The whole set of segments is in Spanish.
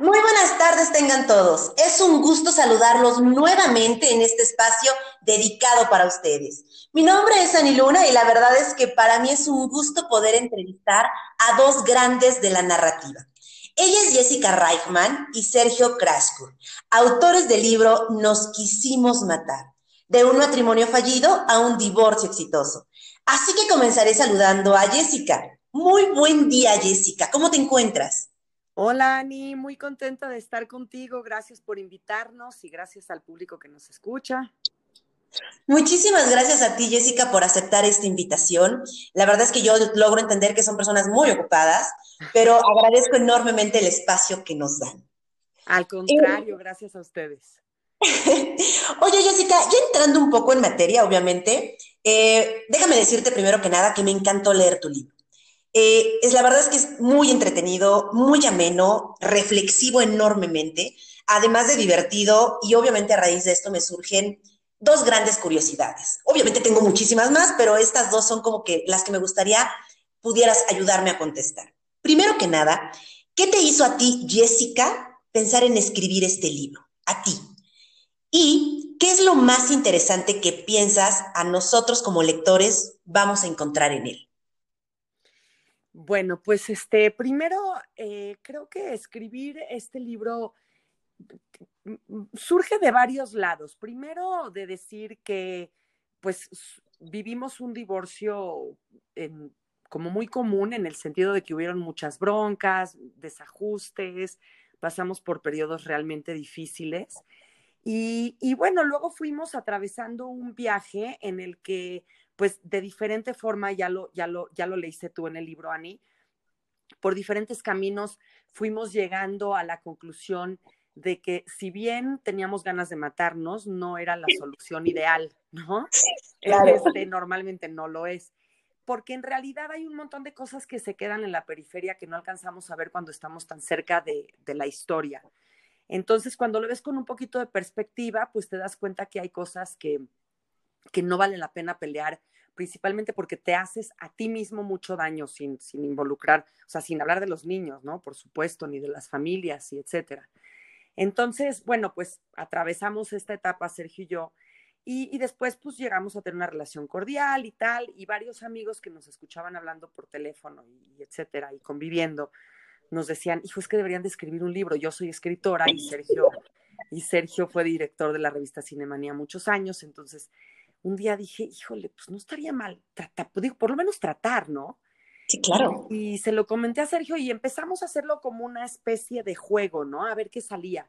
Muy buenas tardes tengan todos. Es un gusto saludarlos nuevamente en este espacio dedicado para ustedes. Mi nombre es Ani Luna y la verdad es que para mí es un gusto poder entrevistar a dos grandes de la narrativa. Ella es Jessica Reichman y Sergio Kraskur, autores del libro Nos quisimos matar, de un matrimonio fallido a un divorcio exitoso. Así que comenzaré saludando a Jessica. Muy buen día, Jessica. ¿Cómo te encuentras? Hola Ani, muy contenta de estar contigo. Gracias por invitarnos y gracias al público que nos escucha. Muchísimas gracias a ti, Jessica, por aceptar esta invitación. La verdad es que yo logro entender que son personas muy ocupadas, pero agradezco enormemente el espacio que nos dan. Al contrario, gracias a ustedes. Oye, Jessica, ya entrando un poco en materia, obviamente, eh, déjame decirte primero que nada que me encantó leer tu libro. Eh, es, la verdad es que es muy entretenido, muy ameno, reflexivo enormemente, además de divertido y obviamente a raíz de esto me surgen dos grandes curiosidades. Obviamente tengo muchísimas más, pero estas dos son como que las que me gustaría pudieras ayudarme a contestar. Primero que nada, ¿qué te hizo a ti, Jessica, pensar en escribir este libro? A ti. ¿Y qué es lo más interesante que piensas a nosotros como lectores vamos a encontrar en él? Bueno, pues este, primero eh, creo que escribir este libro mm, mm, surge de varios lados. Primero de decir que pues vivimos un divorcio como muy común en el sentido de que hubieron muchas broncas, desajustes, pasamos por periodos realmente difíciles. Y, y, bueno, luego fuimos atravesando un viaje en el que pues de diferente forma, ya lo, ya lo, ya lo leíste tú en el libro, Ani, por diferentes caminos fuimos llegando a la conclusión de que si bien teníamos ganas de matarnos, no era la solución ideal, ¿no? Este, normalmente no lo es, porque en realidad hay un montón de cosas que se quedan en la periferia que no alcanzamos a ver cuando estamos tan cerca de, de la historia. Entonces, cuando lo ves con un poquito de perspectiva, pues te das cuenta que hay cosas que, que no vale la pena pelear, principalmente porque te haces a ti mismo mucho daño sin, sin involucrar, o sea, sin hablar de los niños, ¿no? Por supuesto, ni de las familias y etcétera. Entonces, bueno, pues atravesamos esta etapa, Sergio y yo, y, y, después pues llegamos a tener una relación cordial y tal, y varios amigos que nos escuchaban hablando por teléfono y, etcétera, y conviviendo, nos decían, hijo, es que deberían de escribir un libro, yo soy escritora y Sergio, y Sergio fue director de la revista Cinemanía muchos años, entonces un día dije, híjole, pues no estaría mal, tratar, pues, digo, por lo menos tratar, ¿no? Sí, claro. Y, y, se lo comenté a Sergio y empezamos a hacerlo como una especie de juego, ¿no? A ver qué salía.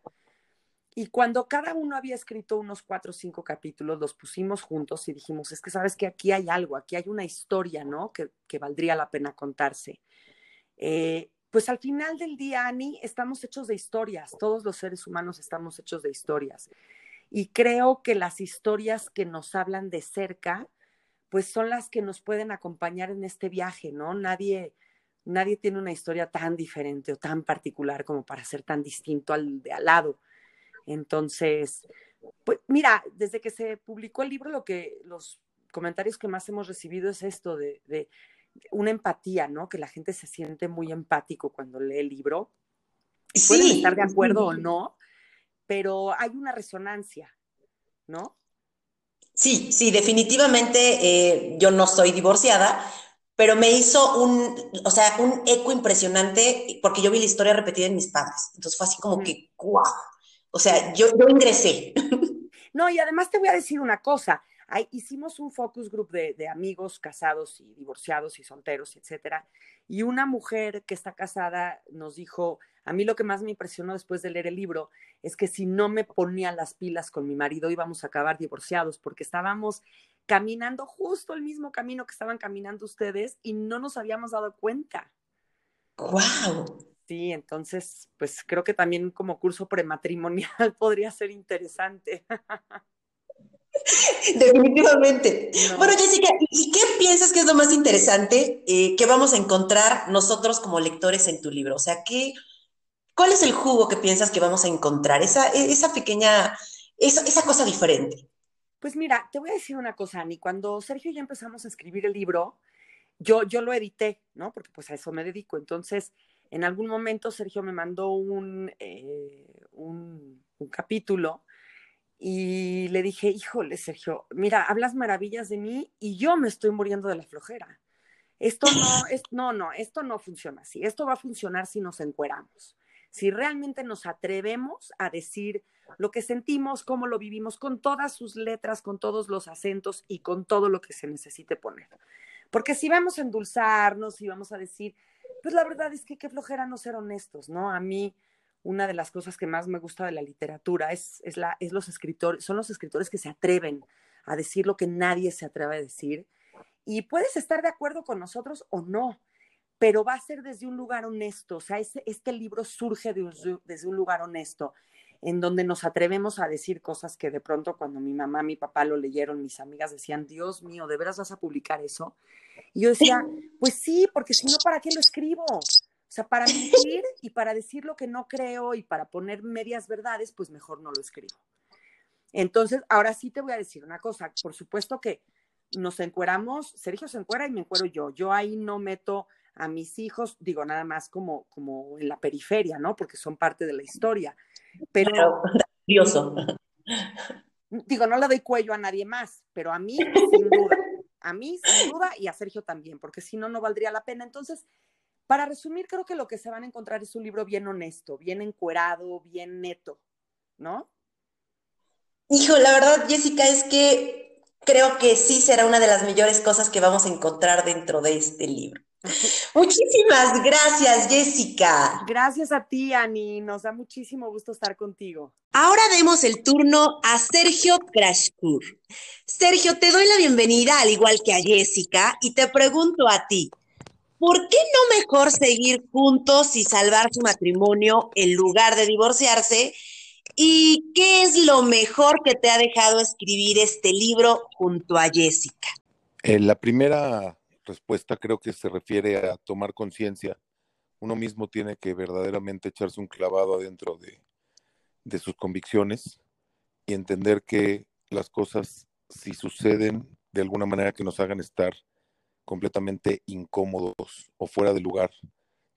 Y cuando cada uno había escrito unos cuatro o cinco capítulos, los pusimos juntos y dijimos, es que sabes que aquí hay algo, aquí hay una historia, ¿no? Que, que valdría la pena contarse. Eh, pues al final del día, Ani, estamos hechos de historias, todos los seres humanos estamos hechos de historias. Y creo que las historias que nos hablan de cerca, pues son las que nos pueden acompañar en este viaje, ¿no? Nadie, nadie tiene una historia tan diferente o tan particular como para ser tan distinto al de al lado. Entonces, pues mira, desde que se publicó el libro, lo que los comentarios que más hemos recibido es esto de, de una empatía, ¿no? Que la gente se siente muy empático cuando lee el libro. Sí. Pueden estar de acuerdo o no, pero hay una resonancia, ¿no? Sí, sí, definitivamente eh, yo no soy divorciada, pero me hizo un, o sea, un eco impresionante porque yo vi la historia repetida en mis padres. Entonces fue así como que, ¡guau! O sea, yo, yo ingresé. No, y además te voy a decir una cosa. Ahí hicimos un focus group de, de, amigos casados y divorciados y solteros, etcétera. Y una mujer que está casada nos dijo, a mí lo que más me impresionó después de leer el libro es que si no me ponía las pilas con mi marido íbamos a acabar divorciados porque estábamos caminando justo el mismo camino que estaban caminando ustedes y no nos habíamos dado cuenta. ¡Wow! Sí, entonces, pues creo que también como curso prematrimonial podría ser interesante. Definitivamente. No. Bueno, Jessica, ¿y qué piensas que es lo más interesante eh, que vamos a encontrar nosotros como lectores en tu libro? O sea, ¿qué, ¿cuál es el jugo que piensas que vamos a encontrar? Esa, esa pequeña, esa, esa cosa diferente. Pues mira, te voy a decir una cosa, Ani. Cuando Sergio y yo empezamos a escribir el libro, yo, yo lo edité, ¿no? Porque pues a eso me dedico. Entonces, En algún momento Sergio me mandó un, eh, un, capítulo y le dije, híjole, Sergio, mira, hablas maravillas de mí y yo me estoy muriendo de la flojera. Esto no, es, no, no, esto no funciona así. Esto va a funcionar si nos encueramos. Si realmente nos atrevemos a decir lo que sentimos, cómo lo vivimos, con todas sus letras, con todos los acentos y con todo lo que se necesite poner. Porque si vamos a endulzarnos y vamos a decir, pues la verdad es que qué flojera no ser honestos, ¿no? A mí, una de las cosas que más me gusta de la literatura es, es, la, es los escritores, son los escritores que se atreven a decir lo que nadie se atreve a decir. Y puedes estar de acuerdo con nosotros o no, pero va a ser desde un lugar honesto. O sea, este, este libro surge desde un lugar honesto, en donde nos atrevemos a decir cosas que de pronto cuando mi mamá, mi papá lo leyeron, mis amigas decían, Dios mío, ¿de veras vas a publicar eso? Y yo decía, pues sí, porque si no, ¿para qué lo escribo? O sea, para mentir y para decir lo que no creo y para poner medias verdades, pues mejor no lo escribo. Entonces, ahora sí te voy a decir una cosa. Por supuesto que nos encueramos, Sergio se encuera y me encuero yo. Yo ahí no meto a mis hijos, digo, nada más como, como en la periferia, ¿no? Porque son parte de la historia. Pero... Curioso. Digo, no le doy cuello a nadie más, pero a mí, sin duda, a mí, sin duda, y a Sergio también, porque si no, no valdría la pena. Entonces, para resumir, creo que lo que se van a encontrar es un libro bien honesto, bien encuerado, bien neto, ¿no? Hijo, la verdad, Jessica, es que creo que sí será una de las mejores cosas que vamos a encontrar dentro de este libro. Muchísimas gracias, Jessica. Gracias a ti, Ani. Nos da muchísimo gusto estar contigo. Ahora demos el turno a Sergio Krashkur. Sergio, te doy la bienvenida, al igual que a Jessica, y te pregunto a ti, ¿por qué no mejor seguir juntos y salvar su matrimonio en lugar de divorciarse? ¿Y qué es lo mejor que te ha dejado escribir este libro junto a Jessica? Eh, la primera respuesta creo que se refiere a tomar conciencia. Uno mismo tiene que verdaderamente echarse un clavado adentro de, de sus convicciones y entender que las cosas, si suceden de alguna manera que nos hagan estar completamente incómodos o fuera de lugar,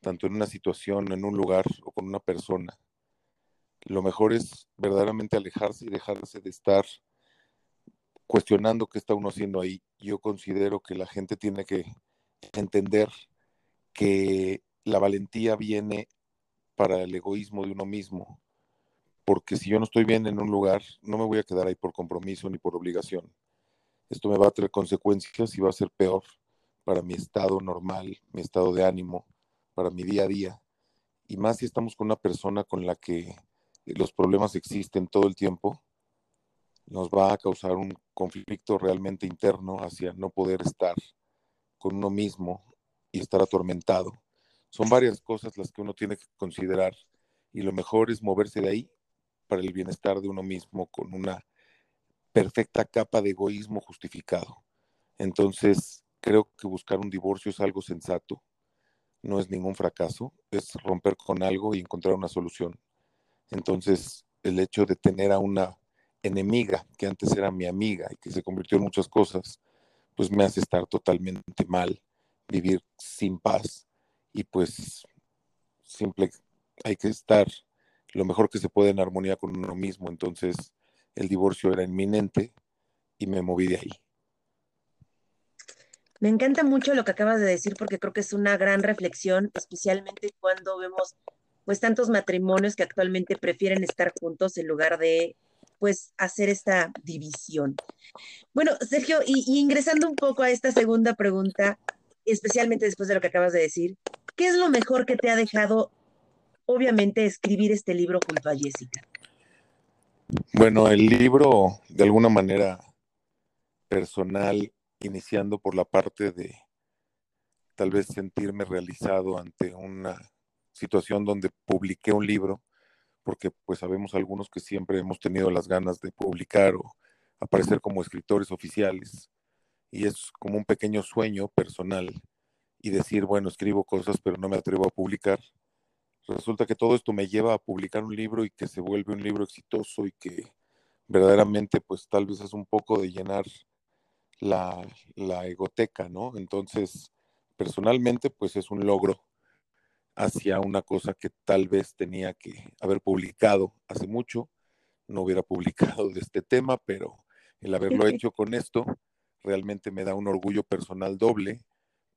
tanto en una situación, en un lugar o con una persona, lo mejor es verdaderamente alejarse y dejarse de estar cuestionando qué está uno haciendo ahí. Yo considero que la gente tiene que entender que la valentía viene para el egoísmo de uno mismo, porque si yo no estoy bien en un lugar, no me voy a quedar ahí por compromiso ni por obligación. Esto me va a traer consecuencias y va a ser peor para mi estado normal, mi estado de ánimo, para mi día a día. Y más si estamos con una persona con la que los problemas existen todo el tiempo, nos va a causar un conflicto realmente interno hacia no poder estar con uno mismo y estar atormentado. Son varias cosas las que uno tiene que considerar y lo mejor es moverse de ahí para el bienestar de uno mismo con una perfecta capa de egoísmo justificado. Entonces, creo que buscar un divorcio es algo sensato, no es ningún fracaso, es romper con algo y encontrar una solución. Entonces, el hecho de tener a una enemiga, que antes era mi amiga y que se convirtió en muchas cosas, pues me hace estar totalmente mal, vivir sin paz y pues simple hay que estar lo mejor que se puede en armonía con uno mismo. Entonces el divorcio era inminente y me moví de ahí. Me encanta mucho lo que acabas de decir porque creo que es una gran reflexión, especialmente cuando vemos pues tantos matrimonios que actualmente prefieren estar juntos en lugar de pues hacer esta división. Bueno, Sergio, y, ingresando un poco a esta segunda pregunta, especialmente después de lo que acabas de decir, ¿qué es lo mejor que te ha dejado, obviamente, escribir este libro junto a Jessica? Bueno, el libro, de alguna manera personal, iniciando por la parte de tal vez sentirme realizado ante una situación donde publiqué un libro, porque pues sabemos algunos que siempre hemos tenido las ganas de publicar o aparecer como escritores oficiales y es como un pequeño sueño personal y decir, bueno, escribo cosas pero no me atrevo a publicar. Resulta que todo esto me lleva a publicar un libro y que se vuelve un libro exitoso y que verdaderamente pues tal vez es un poco de llenar la, la egoteca, ¿no? Entonces, personalmente pues es un logro hacia una cosa que tal vez tenía que haber publicado hace mucho. No hubiera publicado de este tema, pero el haberlo hecho con esto realmente me da un orgullo personal doble,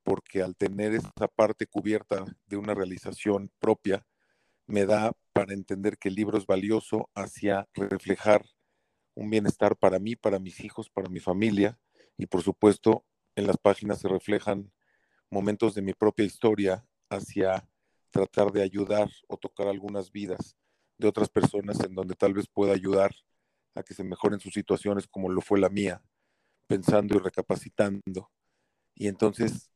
porque al tener esa parte cubierta de una realización propia, me da para entender que el libro es valioso hacia reflejar un bienestar para mí, para mis hijos, para mi familia, y por supuesto en las páginas se reflejan momentos de mi propia historia hacia tratar de ayudar o tocar algunas vidas de otras personas en donde tal vez pueda ayudar a que se mejoren sus situaciones como lo fue la mía, pensando y recapacitando. Y entonces,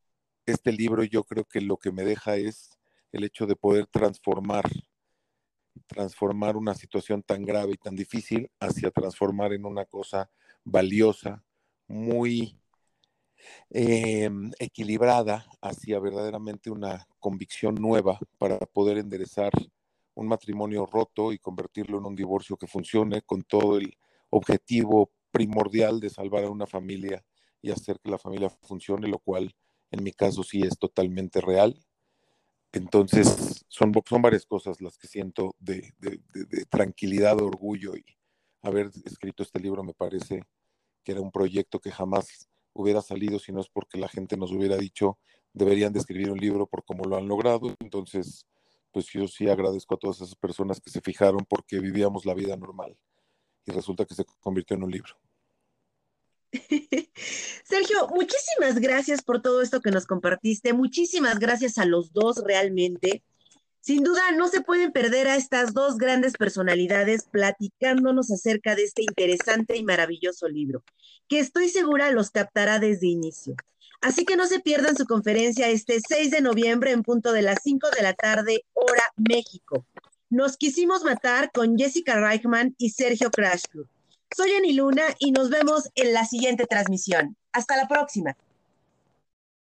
este libro yo creo que lo que me deja es el hecho de poder transformar, transformar una situación tan grave y tan difícil hacia transformar en una cosa valiosa, muy eh, equilibrada hacia verdaderamente una convicción nueva para poder enderezar un matrimonio roto y convertirlo en un divorcio que funcione con todo el objetivo primordial de salvar a una familia y hacer que la familia funcione, lo cual en mi caso sí es totalmente real. Entonces, son, son varias cosas las que siento de, de, de tranquilidad, orgullo y haber escrito este libro me parece era un proyecto que jamás hubiera salido si no es porque la gente nos hubiera dicho deberían de escribir un libro por cómo lo han logrado. Entonces, pues yo sí agradezco a todas esas personas que se fijaron porque vivíamos la vida normal y resulta que se convirtió en un libro. Sergio, muchísimas gracias por todo esto que nos compartiste. Muchísimas gracias a los dos realmente. Sin duda, no se pueden perder a estas dos grandes personalidades platicándonos acerca de este interesante y maravilloso libro, que estoy segura los captará desde inicio. Así que no se pierdan su conferencia este 6 de noviembre en punto de las 5 de la tarde, hora México. Nos quisimos matar con Jessica Reichman y Sergio Crashford. Soy Ani Luna y nos vemos en la siguiente transmisión. Hasta la próxima.